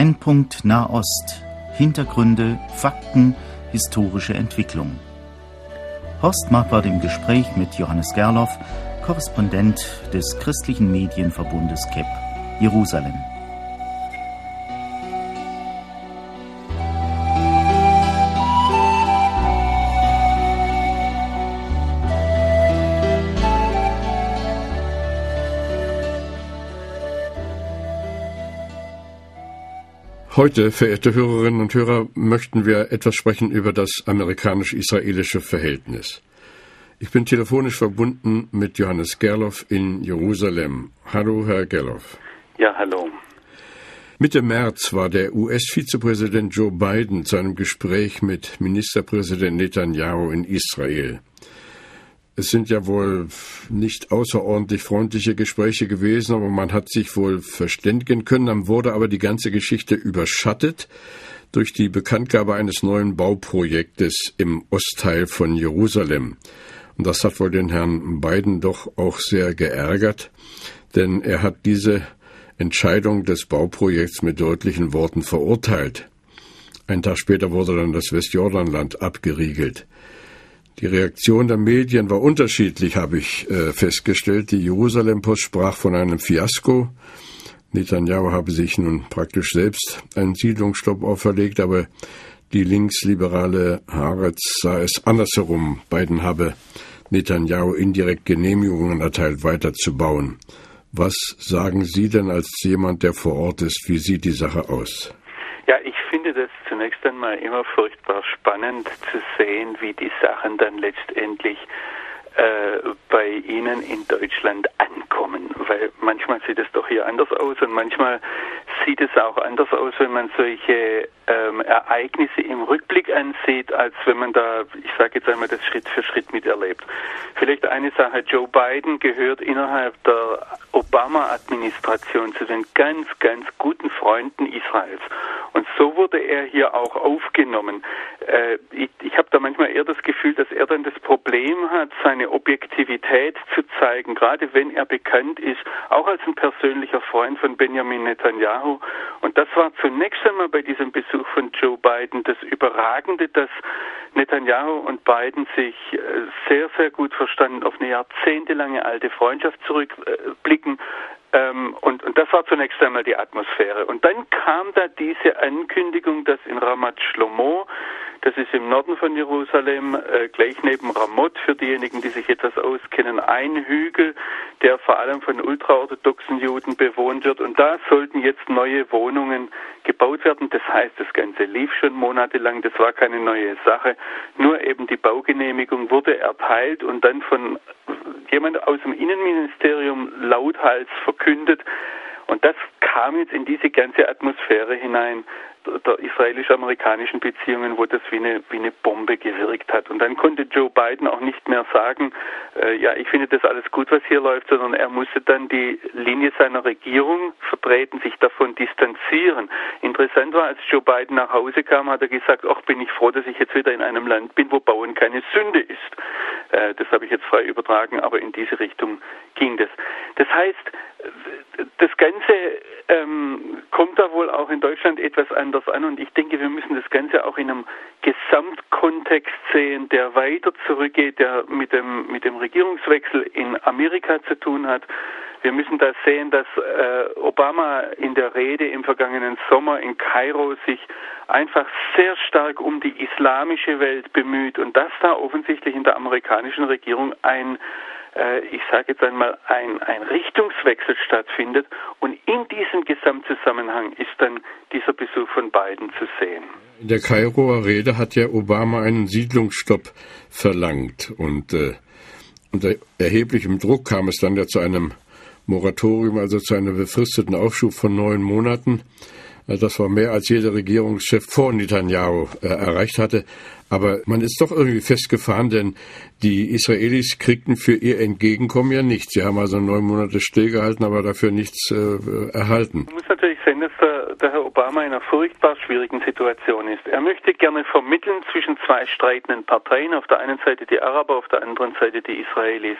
Brennpunkt Nahost. Hintergründe, Fakten, historische Entwicklung. Horst Marquardt im Gespräch mit Johannes Gerloff, Korrespondent des christlichen Medienverbundes KEP, Jerusalem. Heute, verehrte Hörerinnen und Hörer, möchten wir etwas sprechen über das amerikanisch-israelische Verhältnis. Ich bin telefonisch verbunden mit Johannes Gerloff in Jerusalem. Hallo, Herr Gerloff. Ja, hallo. Mitte März war der US-Vizepräsident Joe Biden zu einem Gespräch mit Ministerpräsident Netanyahu in Israel. Es sind ja wohl nicht außerordentlich freundliche Gespräche gewesen, aber man hat sich wohl verständigen können. Dann wurde aber die ganze Geschichte überschattet durch die Bekanntgabe eines neuen Bauprojektes im Ostteil von Jerusalem. Und das hat wohl den Herrn Biden doch auch sehr geärgert, denn er hat diese Entscheidung des Bauprojekts mit deutlichen Worten verurteilt. Ein Tag später wurde dann das Westjordanland abgeriegelt. Die Reaktion der Medien war unterschiedlich, habe ich äh, festgestellt. Die Jerusalem-Post sprach von einem Fiasko. Netanyahu habe sich nun praktisch selbst einen Siedlungsstopp auferlegt, aber die linksliberale Haaretz sah es andersherum. Biden habe Netanyahu indirekt Genehmigungen erteilt, weiterzubauen. Was sagen Sie denn als jemand, der vor Ort ist? Wie sieht die Sache aus? Ja, ich finde das zunächst einmal immer furchtbar spannend zu sehen, wie die Sachen dann letztendlich äh, bei Ihnen in Deutschland ankommen, weil manchmal sieht es doch hier anders aus und manchmal sieht es auch anders aus, wenn man solche ähm, Ereignisse im Rückblick ansieht, als wenn man da, ich sage jetzt einmal, das Schritt für Schritt miterlebt. Vielleicht eine Sache, Joe Biden gehört innerhalb der Obama-Administration zu den ganz, ganz guten Freunden Israels. Und so wurde er hier auch aufgenommen. Äh, ich ich habe da manchmal eher das Gefühl, dass er dann das Problem hat, seine Objektivität zu zeigen, gerade wenn er bekannt ist, auch als ein persönlicher Freund von Benjamin Netanyahu. Und das war zunächst einmal bei diesem Besuch von Joe Biden das Überragende, dass Netanyahu und Biden sich äh, sehr, sehr gut verstanden, auf eine jahrzehntelange alte Freundschaft zurückblicken. Ähm, und, und das war zunächst einmal die Atmosphäre. Und dann kam da diese Ankündigung, dass in Ramat Shlomo das ist im Norden von Jerusalem, äh, gleich neben Ramot, für diejenigen, die sich etwas auskennen, ein Hügel, der vor allem von ultraorthodoxen Juden bewohnt wird. Und da sollten jetzt neue Wohnungen gebaut werden. Das heißt, das Ganze lief schon monatelang, das war keine neue Sache. Nur eben die Baugenehmigung wurde erteilt und dann von jemand aus dem Innenministerium lauthals verkündet. Und das kam jetzt in diese ganze Atmosphäre hinein der israelisch-amerikanischen Beziehungen, wo das wie eine, wie eine Bombe gewirkt hat. Und dann konnte Joe Biden auch nicht mehr sagen, äh, ja, ich finde das alles gut, was hier läuft, sondern er musste dann die Linie seiner Regierung vertreten, sich davon distanzieren. Interessant war, als Joe Biden nach Hause kam, hat er gesagt, ach, bin ich froh, dass ich jetzt wieder in einem Land bin, wo Bauen keine Sünde ist. Äh, das habe ich jetzt frei übertragen, aber in diese Richtung ging das. Das heißt, das Ganze ähm, kommt da wohl auch in Deutschland etwas anders an und ich denke, wir müssen das Ganze auch in einem Gesamtkontext sehen, der weiter zurückgeht, der mit dem, mit dem Regierungswechsel in Amerika zu tun hat. Wir müssen da sehen, dass äh, Obama in der Rede im vergangenen Sommer in Kairo sich einfach sehr stark um die islamische Welt bemüht und dass da offensichtlich in der amerikanischen Regierung ein äh, ich sage jetzt einmal, ein, ein Richtungswechsel stattfindet. Und in diesem Gesamtzusammenhang ist dann dieser Besuch von Biden zu sehen. In der Kairoer Rede hat ja Obama einen Siedlungsstopp verlangt. Und äh, unter erheblichem Druck kam es dann ja zu einem Moratorium, also zu einem befristeten Aufschub von neun Monaten. Äh, das war mehr als jeder Regierungschef vor Netanyahu äh, erreicht hatte. Aber man ist doch irgendwie festgefahren, denn die Israelis kriegten für ihr Entgegenkommen ja nichts. Sie haben also neun Monate stillgehalten, aber dafür nichts äh, erhalten. Man muss natürlich sehen, dass der Herr Obama in einer furchtbar schwierigen Situation ist. Er möchte gerne vermitteln zwischen zwei streitenden Parteien, auf der einen Seite die Araber, auf der anderen Seite die Israelis.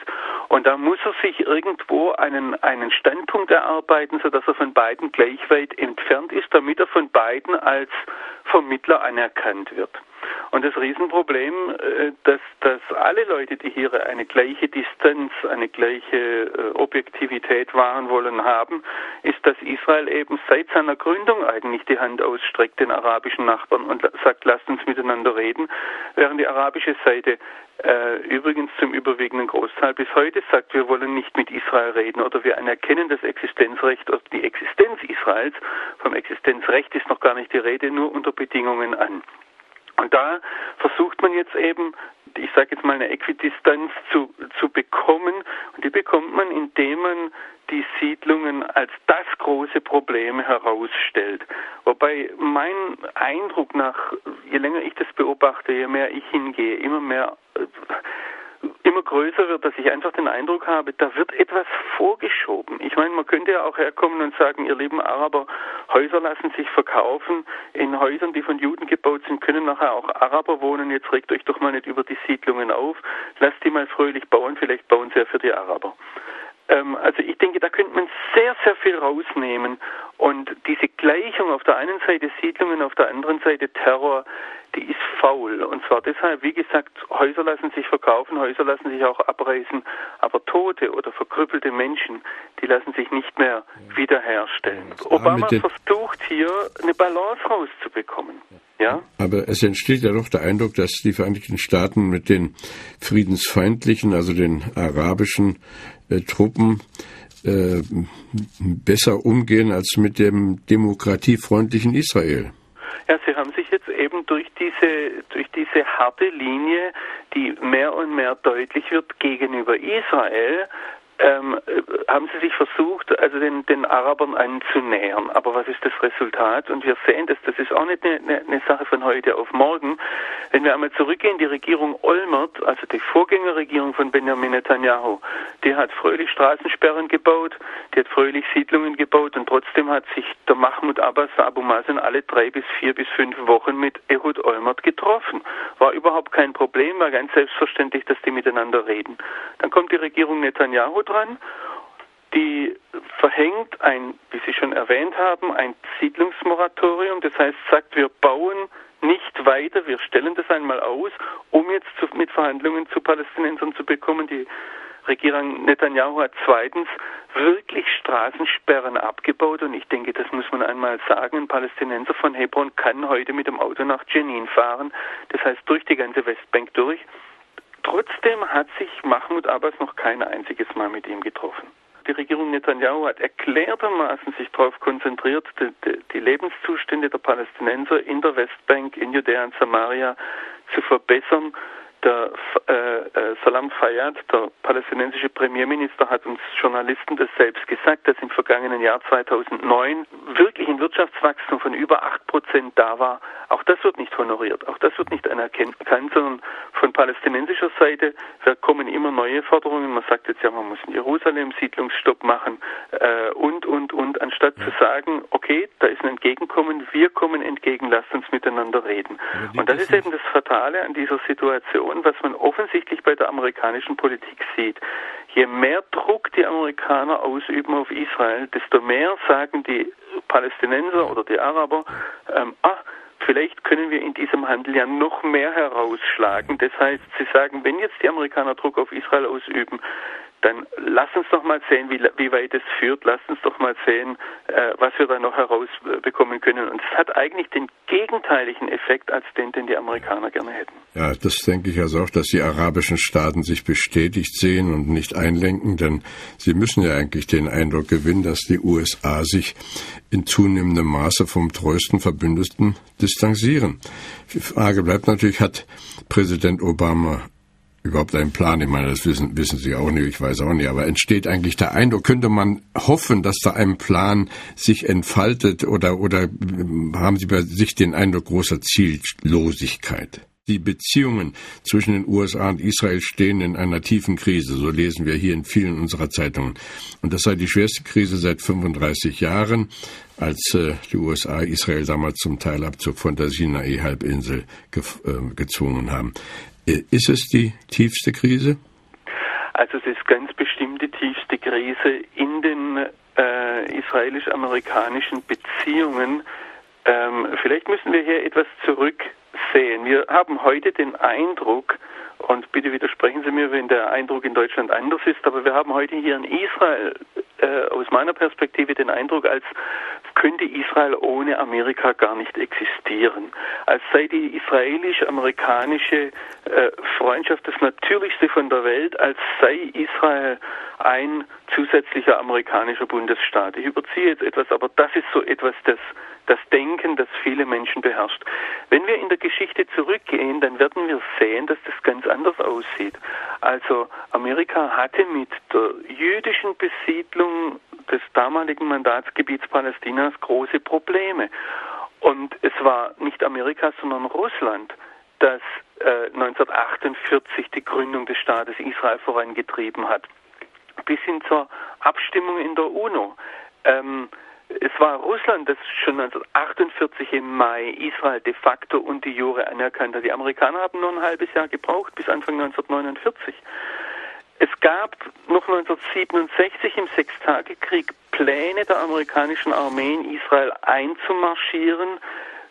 Und da muss er sich irgendwo einen, einen Standpunkt erarbeiten, sodass er von beiden gleich weit entfernt ist, damit er von beiden als Vermittler anerkannt wird. Und das Riesenproblem, äh, dass, dass alle Leute, die hier eine gleiche Distanz, eine gleiche äh, Objektivität wahren wollen haben, ist, dass Israel eben seit seiner Gründung eigentlich die Hand ausstreckt den arabischen Nachbarn und sagt, lasst uns miteinander reden, während die arabische Seite äh, übrigens zum überwiegenden Großteil bis heute sagt, wir wollen nicht mit Israel reden oder wir anerkennen das Existenzrecht oder die Existenz Israels. Vom Existenzrecht ist noch gar nicht die Rede, nur unter Bedingungen an. Und da versucht man jetzt eben, ich sage jetzt mal eine Äquidistanz zu, zu bekommen. Und die bekommt man, indem man die Siedlungen als das große Problem herausstellt. Wobei mein Eindruck nach, je länger ich das beobachte, je mehr ich hingehe, immer mehr äh, immer größer wird, dass ich einfach den Eindruck habe, da wird etwas vorgeschoben. Ich meine, man könnte ja auch herkommen und sagen, ihr lieben Araber, Häuser lassen sich verkaufen. In Häusern, die von Juden gebaut sind, können nachher auch Araber wohnen. Jetzt regt euch doch mal nicht über die Siedlungen auf. Lasst die mal fröhlich bauen. Vielleicht bauen sie ja für die Araber. Ähm, also ich denke, da könnte man sehr, sehr viel rausnehmen. Und diese Gleichung auf der einen Seite Siedlungen, auf der anderen Seite Terror, die ist faul. Und zwar deshalb, wie gesagt, Häuser lassen sich verkaufen, Häuser lassen sich auch abreißen, aber tote oder verkrüppelte Menschen, die lassen sich nicht mehr wiederherstellen. Ja, Obama versucht hier eine Balance rauszubekommen. Ja? Aber es entsteht ja doch der Eindruck, dass die Vereinigten Staaten mit den friedensfeindlichen, also den arabischen äh, Truppen äh, besser umgehen als mit dem demokratiefreundlichen Israel. Ja, Sie haben sich jetzt eben durch diese, durch diese harte Linie, die mehr und mehr deutlich wird gegenüber Israel, ähm, haben sie sich versucht, also den, den Arabern anzunähern. Aber was ist das Resultat? Und wir sehen das, das ist auch nicht eine, eine, Sache von heute auf morgen. Wenn wir einmal zurückgehen, die Regierung Olmert, also die Vorgängerregierung von Benjamin Netanyahu, die hat fröhlich Straßensperren gebaut, die hat fröhlich Siedlungen gebaut und trotzdem hat sich der Mahmoud Abbas, Abu Mazen, alle drei bis vier bis fünf Wochen mit Ehud Olmert getroffen. War überhaupt kein Problem, war ganz selbstverständlich, dass die miteinander reden. Dann kommt die Regierung Netanyahu dran, die verhängt ein, wie Sie schon erwähnt haben, ein Siedlungsmoratorium. Das heißt, sagt, wir bauen nicht weiter, wir stellen das einmal aus, um jetzt zu, mit Verhandlungen zu Palästinensern zu bekommen. Die Regierung Netanyahu hat zweitens wirklich Straßensperren abgebaut und ich denke, das muss man einmal sagen. Ein Palästinenser von Hebron kann heute mit dem Auto nach Jenin fahren, das heißt durch die ganze Westbank durch. Trotzdem hat sich Mahmoud Abbas noch kein einziges Mal mit ihm getroffen. Die Regierung Netanyahu hat erklärtermaßen sich darauf konzentriert, die, die, Lebenszustände der Palästinenser in der Westbank, in Judäa und Samaria zu verbessern der äh, äh, Salam Fayyad, der palästinensische Premierminister, hat uns Journalisten das selbst gesagt, dass im vergangenen Jahr 2009 wirklich ein Wirtschaftswachstum von über 8 Prozent da war. Auch das wird nicht honoriert, auch das wird nicht anerkannt, sondern von palästinensischer Seite kommen immer neue Forderungen. Man sagt jetzt ja, man muss in Jerusalem Siedlungsstopp machen äh, und, und, und, anstatt zu sagen, okay, da ist ein Entgegenkommen, wir kommen entgegen, lasst uns miteinander reden. Und das ist eben das Fatale an dieser Situation und was man offensichtlich bei der amerikanischen Politik sieht. Je mehr Druck die Amerikaner ausüben auf Israel, desto mehr sagen die Palästinenser oder die Araber, ähm, ah, vielleicht können wir in diesem Handel ja noch mehr herausschlagen. Das heißt, sie sagen, wenn jetzt die Amerikaner Druck auf Israel ausüben, dann lass uns doch mal sehen, wie, wie weit es führt. Lass uns doch mal sehen, äh, was wir da noch herausbekommen können. Und es hat eigentlich den gegenteiligen Effekt als den, den die Amerikaner gerne hätten. Ja, das denke ich also auch, dass die arabischen Staaten sich bestätigt sehen und nicht einlenken, denn sie müssen ja eigentlich den Eindruck gewinnen, dass die USA sich in zunehmendem Maße vom treuesten Verbündeten distanzieren. Die Frage bleibt natürlich, hat Präsident Obama überhaupt einen Plan? Ich meine, das wissen, wissen Sie auch nicht, ich weiß auch nicht, aber entsteht eigentlich der Eindruck, könnte man hoffen, dass da ein Plan sich entfaltet oder, oder haben Sie bei sich den Eindruck großer Ziellosigkeit? die Beziehungen zwischen den USA und Israel stehen in einer tiefen Krise. So lesen wir hier in vielen unserer Zeitungen. Und das sei die schwerste Krise seit 35 Jahren, als äh, die USA Israel damals zum Teilabzug von der Sinai-Halbinsel ge äh, gezwungen haben. Äh, ist es die tiefste Krise? Also es ist ganz bestimmt die tiefste Krise in den äh, israelisch-amerikanischen Beziehungen. Ähm, vielleicht müssen wir hier etwas zurücksehen. Wir haben heute den Eindruck, und bitte widersprechen Sie mir, wenn der Eindruck in Deutschland anders ist, aber wir haben heute hier in Israel äh, aus meiner Perspektive den Eindruck, als könnte Israel ohne Amerika gar nicht existieren. Als sei die israelisch-amerikanische äh, Freundschaft das Natürlichste von der Welt, als sei Israel ein zusätzlicher amerikanischer Bundesstaat. Ich überziehe jetzt etwas, aber das ist so etwas, das das Denken, das viele Menschen beherrscht. Wenn wir in der Geschichte zurückgehen, dann werden wir sehen, dass das ganz anders aussieht. Also Amerika hatte mit der jüdischen Besiedlung des damaligen Mandatsgebiets Palästinas große Probleme. Und es war nicht Amerika, sondern Russland, das äh, 1948 die Gründung des Staates Israel vorangetrieben hat. Bis hin zur Abstimmung in der UNO. Ähm, es war Russland, das schon 1948 im Mai Israel de facto und die Jure anerkannt hat. Die Amerikaner haben nur ein halbes Jahr gebraucht, bis Anfang 1949. Es gab noch 1967 im Sechstagekrieg Pläne der amerikanischen Armee in Israel einzumarschieren,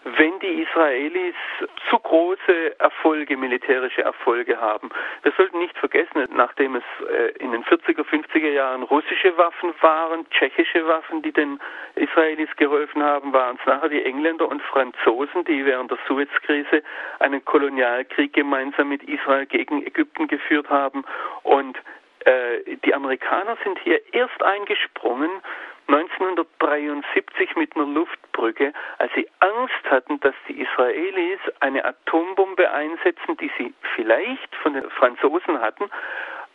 wenn die Israelis zu große Erfolge, militärische Erfolge haben. Wir sollten nicht vergessen, nachdem es äh, in den 40er, 50er Jahren russische Waffen waren, tschechische Waffen, die den Israelis geholfen haben, waren es nachher die Engländer und Franzosen, die während der Suezkrise einen Kolonialkrieg gemeinsam mit Israel gegen Ägypten geführt haben. Und äh, die Amerikaner sind hier erst eingesprungen, 1973 mit einer Luftbrücke, als sie Angst hatten, dass die Israelis eine Atombombe einsetzen, die sie vielleicht von den Franzosen hatten,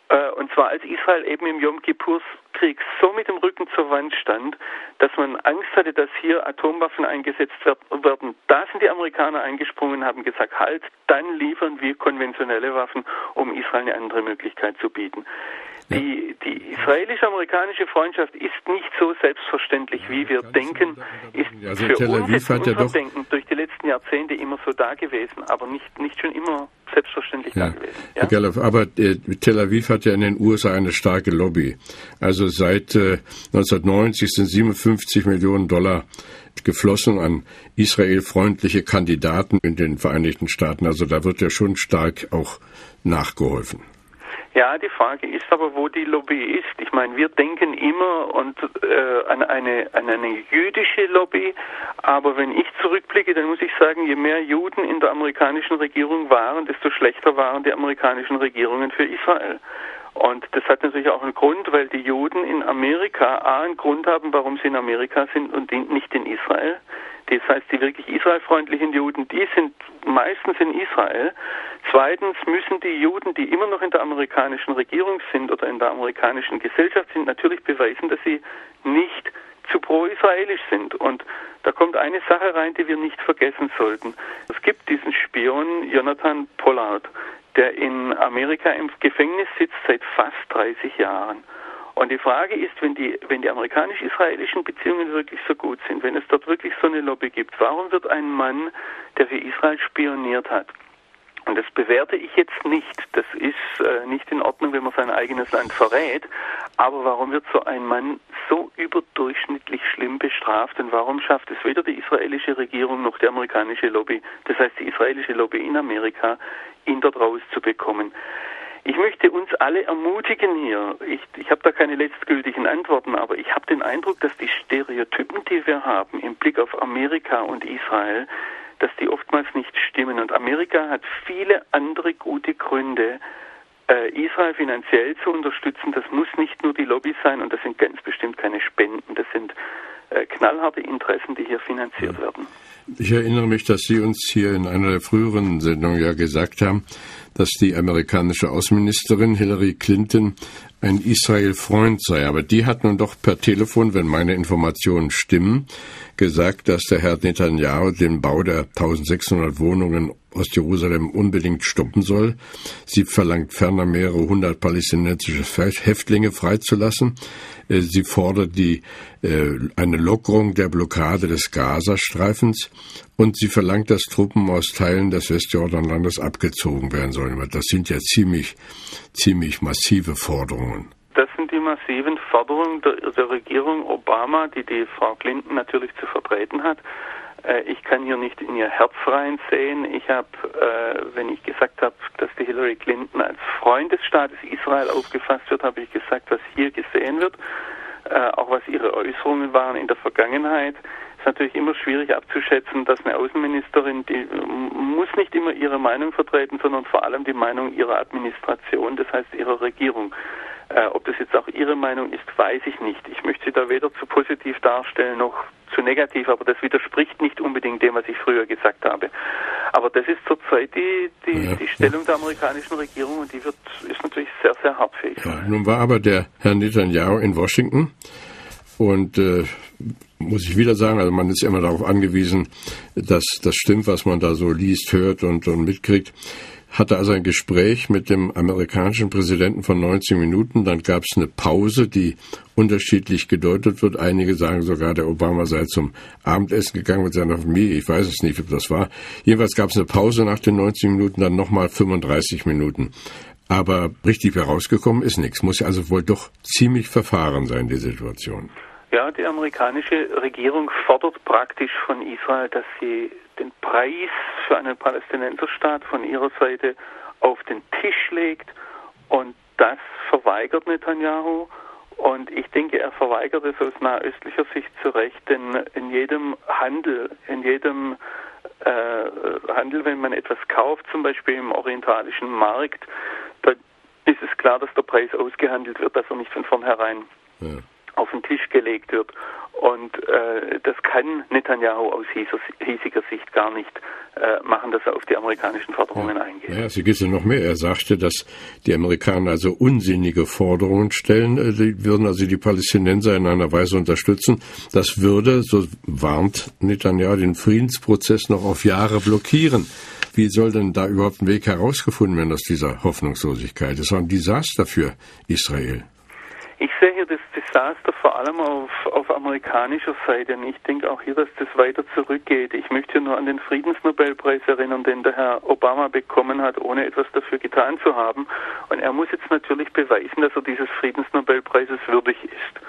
äh, und zwar als Israel eben im Yom Kippur-Krieg so mit dem Rücken zur Wand stand, dass man Angst hatte, dass hier Atomwaffen eingesetzt werden. Da sind die Amerikaner eingesprungen und haben gesagt, halt, dann liefern wir konventionelle Waffen, um Israel eine andere Möglichkeit zu bieten. Die, die israelisch-amerikanische Freundschaft ist nicht so selbstverständlich, wie wir denken. Ist also für Tel Aviv uns hat ja Denken durch die letzten Jahrzehnte immer so da gewesen, aber nicht, nicht schon immer selbstverständlich ja. da gewesen. Ja? Aber äh, Tel Aviv hat ja in den USA eine starke Lobby. Also seit äh, 1990 sind 57 Millionen Dollar geflossen an israelfreundliche Kandidaten in den Vereinigten Staaten. Also da wird ja schon stark auch nachgeholfen. Ja, die Frage ist aber, wo die Lobby ist. Ich meine, wir denken immer und, äh, an, eine, an eine jüdische Lobby, aber wenn ich zurückblicke, dann muss ich sagen, je mehr Juden in der amerikanischen Regierung waren, desto schlechter waren die amerikanischen Regierungen für Israel. Und das hat natürlich auch einen Grund, weil die Juden in Amerika A einen Grund haben, warum sie in Amerika sind und nicht in Israel. Das heißt, die wirklich israelfreundlichen Juden, die sind meistens in Israel. Zweitens müssen die Juden, die immer noch in der amerikanischen Regierung sind oder in der amerikanischen Gesellschaft sind, natürlich beweisen, dass sie nicht zu pro-israelisch sind. Und da kommt eine Sache rein, die wir nicht vergessen sollten. Es gibt diesen Spion Jonathan Pollard, der in Amerika im Gefängnis sitzt seit fast 30 Jahren. Und die Frage ist, wenn die, wenn die amerikanisch-israelischen Beziehungen wirklich so gut sind, wenn es dort wirklich so eine Lobby gibt, warum wird ein Mann, der für Israel spioniert hat, und das bewerte ich jetzt nicht. Das ist äh, nicht in Ordnung, wenn man sein eigenes Land verrät. Aber warum wird so ein Mann so überdurchschnittlich schlimm bestraft? Und warum schafft es weder die israelische Regierung noch die amerikanische Lobby, das heißt die israelische Lobby in Amerika, ihn dort rauszubekommen? Ich möchte uns alle ermutigen hier. Ich, ich habe da keine letztgültigen Antworten, aber ich habe den Eindruck, dass die Stereotypen, die wir haben im Blick auf Amerika und Israel, dass die oftmals nicht stimmen. Und Amerika hat viele andere gute Gründe, äh, Israel finanziell zu unterstützen. Das muss nicht nur die Lobby sein und das sind ganz bestimmt keine Spenden. Das sind äh, knallharte Interessen, die hier finanziert werden. Ich erinnere mich, dass Sie uns hier in einer der früheren Sendungen ja gesagt haben, dass die amerikanische Außenministerin Hillary Clinton ein Israel-Freund sei. Aber die hat nun doch per Telefon, wenn meine Informationen stimmen, gesagt, dass der Herr Netanyahu den Bau der 1600 Wohnungen Ostjerusalem unbedingt stoppen soll. Sie verlangt ferner mehrere hundert palästinensische Häftlinge freizulassen. Äh, sie fordert die, äh, eine Lockerung der Blockade des Gazastreifens und sie verlangt, dass Truppen aus Teilen des Westjordanlandes abgezogen werden sollen. Das sind ja ziemlich, ziemlich massive Forderungen. Das sind die massiven Forderungen der, der Regierung Obama, die die Frau Clinton natürlich zu vertreten hat. Äh, ich kann hier nicht in ihr Herz reinsehen. Ich habe, äh, wenn ich gesagt habe, dass die Hillary Clinton als Freund des Staates Israel aufgefasst wird, habe ich gesagt, was hier gesehen wird, äh, auch was ihre Äußerungen waren in der Vergangenheit. Ist natürlich immer schwierig abzuschätzen, dass eine Außenministerin, die muss nicht immer ihre Meinung vertreten, sondern vor allem die Meinung ihrer Administration, das heißt ihrer Regierung. Äh, ob das jetzt auch Ihre Meinung ist, weiß ich nicht. Ich möchte Sie da weder zu positiv darstellen noch zu negativ, aber das widerspricht nicht unbedingt dem, was ich früher gesagt habe. Aber das ist zurzeit die, die, ja, die Stellung ja. der amerikanischen Regierung und die wird, ist natürlich sehr, sehr hart für. Ja, nun war aber der Herr Netanyahu in Washington und äh, muss ich wieder sagen, also man ist immer darauf angewiesen, dass das stimmt, was man da so liest, hört und, und mitkriegt hatte also ein Gespräch mit dem amerikanischen Präsidenten von 19 Minuten. Dann gab es eine Pause, die unterschiedlich gedeutet wird. Einige sagen sogar, der Obama sei zum Abendessen gegangen mit seiner Familie. Ich weiß es nicht, ob das war. Jedenfalls gab es eine Pause nach den 19 Minuten, dann nochmal 35 Minuten. Aber richtig herausgekommen ist nichts. Muss also wohl doch ziemlich verfahren sein, die Situation. Ja, die amerikanische Regierung fordert praktisch von Israel, dass sie den Preis für einen Palästinenserstaat von ihrer Seite auf den Tisch legt und das verweigert Netanyahu. Und ich denke, er verweigert es aus nahöstlicher Sicht zu Recht, denn in jedem Handel, in jedem äh, Handel, wenn man etwas kauft, zum Beispiel im orientalischen Markt, da ist es klar, dass der Preis ausgehandelt wird, dass er nicht von vornherein ja. Auf den Tisch gelegt wird. Und äh, das kann Netanyahu aus hiesiger Sicht gar nicht äh, machen, dass er auf die amerikanischen Forderungen ja. eingeht. Ja, sie geht ja noch mehr. Er sagte, dass die Amerikaner also unsinnige Forderungen stellen. Äh, die würden also die Palästinenser in einer Weise unterstützen. Das würde, so warnt Netanyahu, den Friedensprozess noch auf Jahre blockieren. Wie soll denn da überhaupt ein Weg herausgefunden werden aus dieser Hoffnungslosigkeit? Das war ein Desaster für Israel. Ich sehe hier das Desaster vor allem auf, auf amerikanischer Seite und ich denke auch hier, dass das weiter zurückgeht. Ich möchte nur an den Friedensnobelpreis erinnern, den der Herr Obama bekommen hat, ohne etwas dafür getan zu haben. Und er muss jetzt natürlich beweisen, dass er dieses Friedensnobelpreises würdig ist.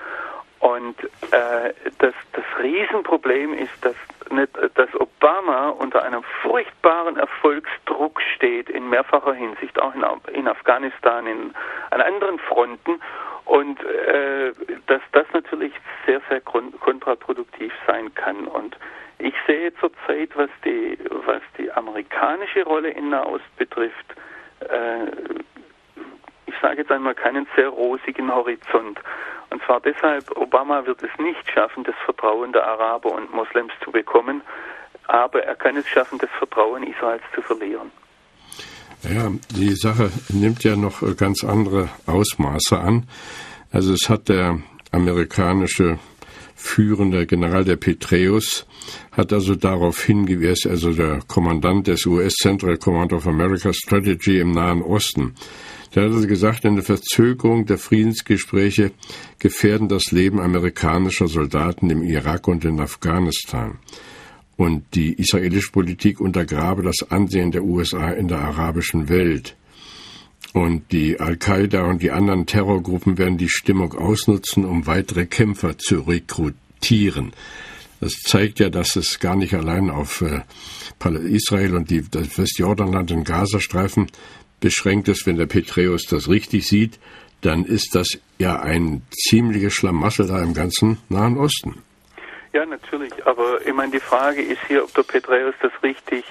Und äh, das, das Riesenproblem ist, dass, nicht, dass Obama unter einem furchtbaren Erfolgsdruck steht in mehrfacher Hinsicht, auch in, in Afghanistan, in, an anderen Fronten und äh, dass das natürlich sehr, sehr kontraproduktiv sein kann. Und ich sehe zurzeit, was die, was die amerikanische Rolle in Nahost betrifft, äh, ich sage jetzt einmal keinen sehr rosigen Horizont. Und zwar deshalb, Obama wird es nicht schaffen, das Vertrauen der Araber und Moslems zu bekommen, aber er kann es schaffen, das Vertrauen Israels zu verlieren. Ja, die Sache nimmt ja noch äh, ganz andere Ausmaße an. Also es hat der amerikanische führende General der Petreus hat also darauf hingewiesen, also der Kommandant des US Central Command of America Strategy im Nahen Osten. Der hat also gesagt, eine Verzögerung der Friedensgespräche gefährden das Leben amerikanischer Soldaten im Irak und in Afghanistan und die israelische Politik untergrabe das Ansehen der USA in der arabischen Welt. Und die Al-Qaida und die anderen Terrorgruppen werden die Stimmung ausnutzen, um weitere Kämpfer zu rekrutieren. Das zeigt ja, dass es gar nicht allein auf äh, Israel und die, das Westjordanland und Gazastreifen beschränkt ist. Wenn der Petreus das richtig sieht, dann ist das ja ein ziemliches Schlamassel da im ganzen Nahen Osten. Ja, natürlich. Aber ich meine, die Frage ist hier, ob der Peträus das richtig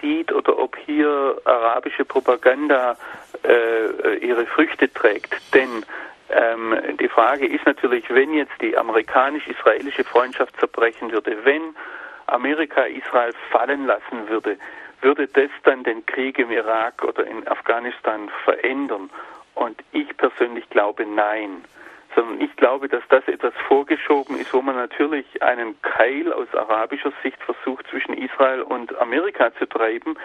sieht oder ob hier arabische Propaganda äh, ihre Früchte trägt. Denn ähm, die Frage ist natürlich, wenn jetzt die amerikanisch-israelische Freundschaft zerbrechen würde, wenn Amerika Israel fallen lassen würde, würde das dann den Krieg im Irak oder in Afghanistan verändern? Und ich persönlich glaube nein sondern ich glaube, dass das etwas vorgeschoben ist, wo man natürlich einen Keil aus arabischer Sicht versucht zwischen Israel und Amerika zu treiben,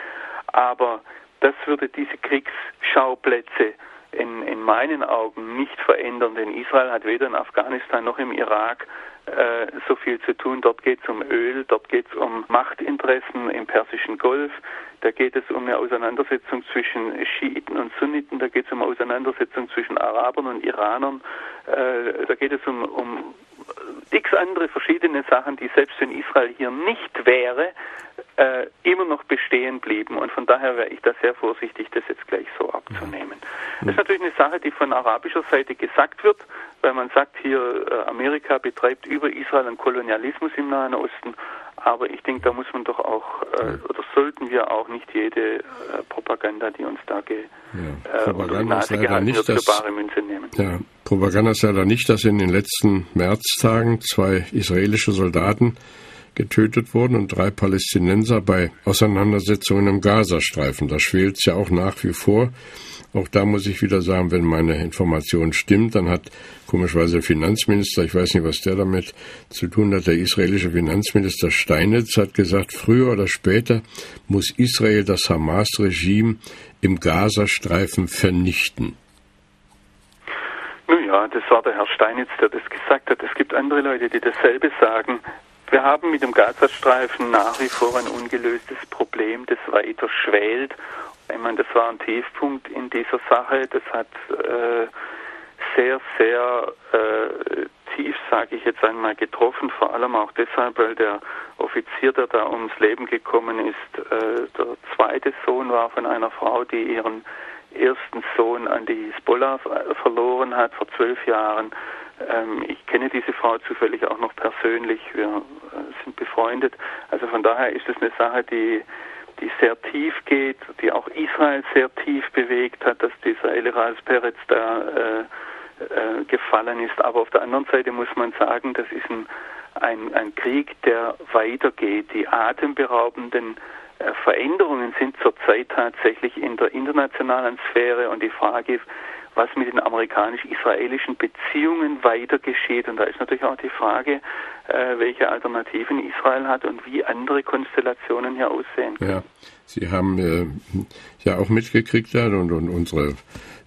Aber das würde diese Kriegsschauplätze in, in meinen Augen nicht verändern, denn Israel hat weder in Afghanistan noch im Irak äh, so viel zu tun. Dort geht es um Öl, dort geht es um Machtinteressen im Persischen Golf, da geht es um eine Auseinandersetzung zwischen Schiiten und Sunniten, da geht es um eine Auseinandersetzung zwischen Arabern und Iranern, äh, da geht es um, um x andere verschiedene Sachen, die selbst wenn Israel hier nicht wäre, äh, immer noch bestehen blieben. Und von daher wäre ich da sehr vorsichtig, das jetzt gleich so abzunehmen. Das ist natürlich eine Sache, die von arabischer Seite gesagt wird, weil man sagt hier, äh, Amerika betreibt über Israel einen Kolonialismus im Nahen Osten. Aber ich denke, da muss man doch auch, äh, oder sollten wir auch nicht jede äh, Propaganda, die uns da ge, ja, äh, Propaganda ist leider nicht das, Münze nehmen. Ja, Propaganda ist leider nicht, dass in den letzten Märztagen zwei israelische Soldaten getötet wurden und drei Palästinenser bei Auseinandersetzungen im Gazastreifen. Das schwelt ja auch nach wie vor. Auch da muss ich wieder sagen, wenn meine Information stimmt, dann hat komischerweise der Finanzminister, ich weiß nicht, was der damit zu tun hat, der israelische Finanzminister Steinitz hat gesagt, früher oder später muss Israel das Hamas-Regime im Gazastreifen vernichten. Nun ja, das war der Herr Steinitz, der das gesagt hat. Es gibt andere Leute, die dasselbe sagen. Wir haben mit dem Gazastreifen nach wie vor ein ungelöstes Problem, das weiter schwelt. Ich meine, das war ein Tiefpunkt in dieser Sache. Das hat äh, sehr, sehr äh, tief, sage ich jetzt einmal, getroffen. Vor allem auch deshalb, weil der Offizier, der da ums Leben gekommen ist, äh, der zweite Sohn war von einer Frau, die ihren ersten Sohn an die Hisbollah verloren hat vor zwölf Jahren. Ähm, ich kenne diese Frau zufällig auch noch persönlich. Wir äh, sind befreundet. Also von daher ist es eine Sache, die, die sehr tief geht, die auch Israel sehr tief bewegt hat, dass dieser Eliras Peretz da äh, äh, gefallen ist. Aber auf der anderen Seite muss man sagen, das ist ein, ein, ein Krieg, der weitergeht. Die atemberaubenden äh, Veränderungen sind zurzeit tatsächlich in der internationalen Sphäre und die Frage, was mit den amerikanisch-israelischen Beziehungen weiter geschieht. Und da ist natürlich auch die Frage, äh, welche Alternativen Israel hat und wie andere Konstellationen hier aussehen können. Ja, Sie haben äh, ja auch mitgekriegt, ja, und, und unsere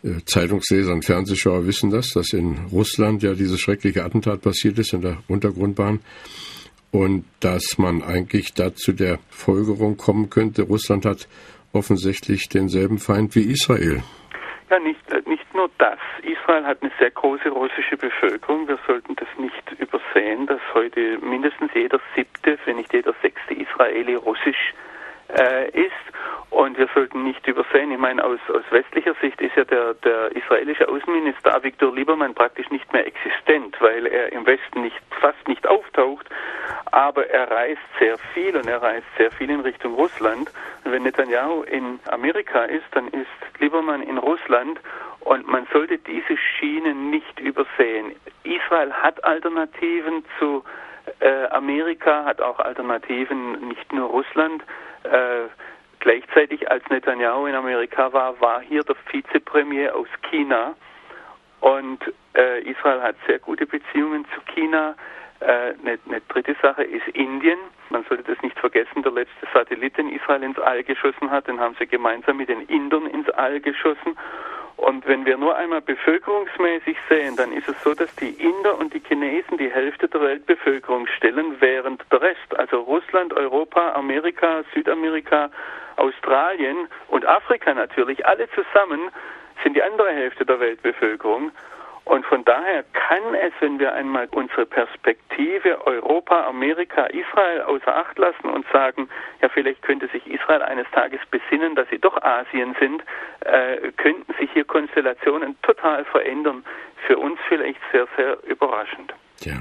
äh, Zeitungsleser und Fernsehschauer wissen das, dass in Russland ja dieses schreckliche Attentat passiert ist in der Untergrundbahn und dass man eigentlich da zu der Folgerung kommen könnte, Russland hat offensichtlich denselben Feind wie Israel. Ja, nicht, äh, nicht nur das. Israel hat eine sehr große russische Bevölkerung. Wir sollten das nicht übersehen, dass heute mindestens jeder siebte, wenn nicht jeder sechste Israeli russisch äh, ist. Und wir sollten nicht übersehen, ich meine, aus, aus westlicher Sicht ist ja der, der israelische Außenminister Avigdor Liebermann praktisch nicht mehr existent, weil er im Westen nicht, fast nicht auftaucht, aber er reist sehr viel und er reist sehr viel in Richtung Russland. Und wenn Netanyahu in Amerika ist, dann ist Liebermann in Russland und man sollte diese Schienen nicht übersehen. Israel hat Alternativen zu äh, Amerika, hat auch Alternativen, nicht nur Russland. Äh, gleichzeitig, als Netanyahu in Amerika war, war hier der Vizepremier aus China. Und äh, Israel hat sehr gute Beziehungen zu China. Äh, eine, eine, dritte Sache ist Indien. Man sollte das nicht vergessen, der letzte Satellit, den Israel ins All geschossen hat, den haben sie gemeinsam mit den Indern ins All geschossen. Und wenn wir nur einmal bevölkerungsmäßig sehen, dann ist es so, dass die Inder und die Chinesen die Hälfte der Weltbevölkerung stellen, während der Rest, also Russland, Europa, Amerika, Südamerika, Australien und Afrika natürlich, alle zusammen sind die andere Hälfte der Weltbevölkerung. Und von daher kann es, wenn wir einmal unsere Perspektive Europa, Amerika, Israel außer Acht lassen und sagen, ja, vielleicht könnte sich Israel eines Tages besinnen, dass sie doch Asien sind, äh, könnten sich hier Konstellationen total verändern. Für uns vielleicht sehr, sehr überraschend. Ja.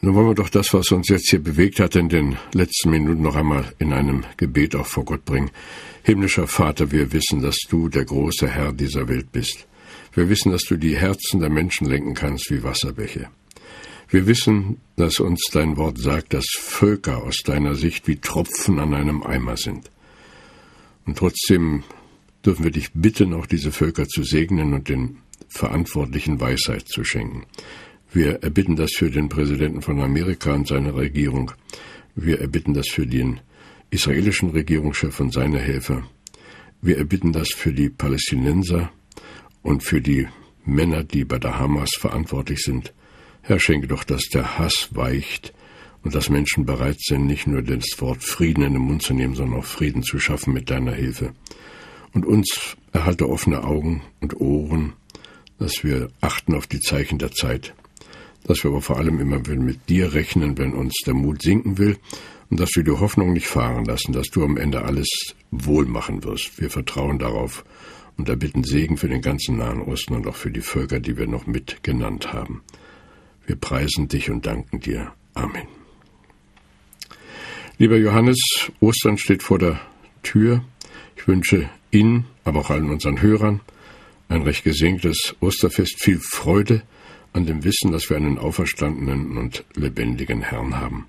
Nun wollen wir doch das, was uns jetzt hier bewegt hat, in den letzten Minuten noch einmal in einem Gebet auch vor Gott bringen. Himmlischer Vater, wir wissen, dass du der große Herr dieser Welt bist. Wir wissen, dass du die Herzen der Menschen lenken kannst wie Wasserbäche. Wir wissen, dass uns dein Wort sagt, dass Völker aus deiner Sicht wie Tropfen an einem Eimer sind. Und trotzdem dürfen wir dich bitten, auch diese Völker zu segnen und den Verantwortlichen Weisheit zu schenken. Wir erbitten das für den Präsidenten von Amerika und seine Regierung. Wir erbitten das für den israelischen Regierungschef und seine Helfer. Wir erbitten das für die Palästinenser und für die Männer, die bei der Hamas verantwortlich sind. Herr, schenke doch, dass der Hass weicht und dass Menschen bereit sind, nicht nur das Wort Frieden in den Mund zu nehmen, sondern auch Frieden zu schaffen mit deiner Hilfe. Und uns erhalte offene Augen und Ohren, dass wir achten auf die Zeichen der Zeit, dass wir aber vor allem immer mit dir rechnen, wenn uns der Mut sinken will und dass wir die Hoffnung nicht fahren lassen, dass du am Ende alles wohl machen wirst. Wir vertrauen darauf und erbitten Segen für den ganzen Nahen Osten und auch für die Völker, die wir noch mit genannt haben. Wir preisen dich und danken dir. Amen. Lieber Johannes, Ostern steht vor der Tür. Ich wünsche Ihnen, aber auch allen unseren Hörern ein recht gesegnetes Osterfest, viel Freude an dem Wissen, dass wir einen auferstandenen und lebendigen Herrn haben.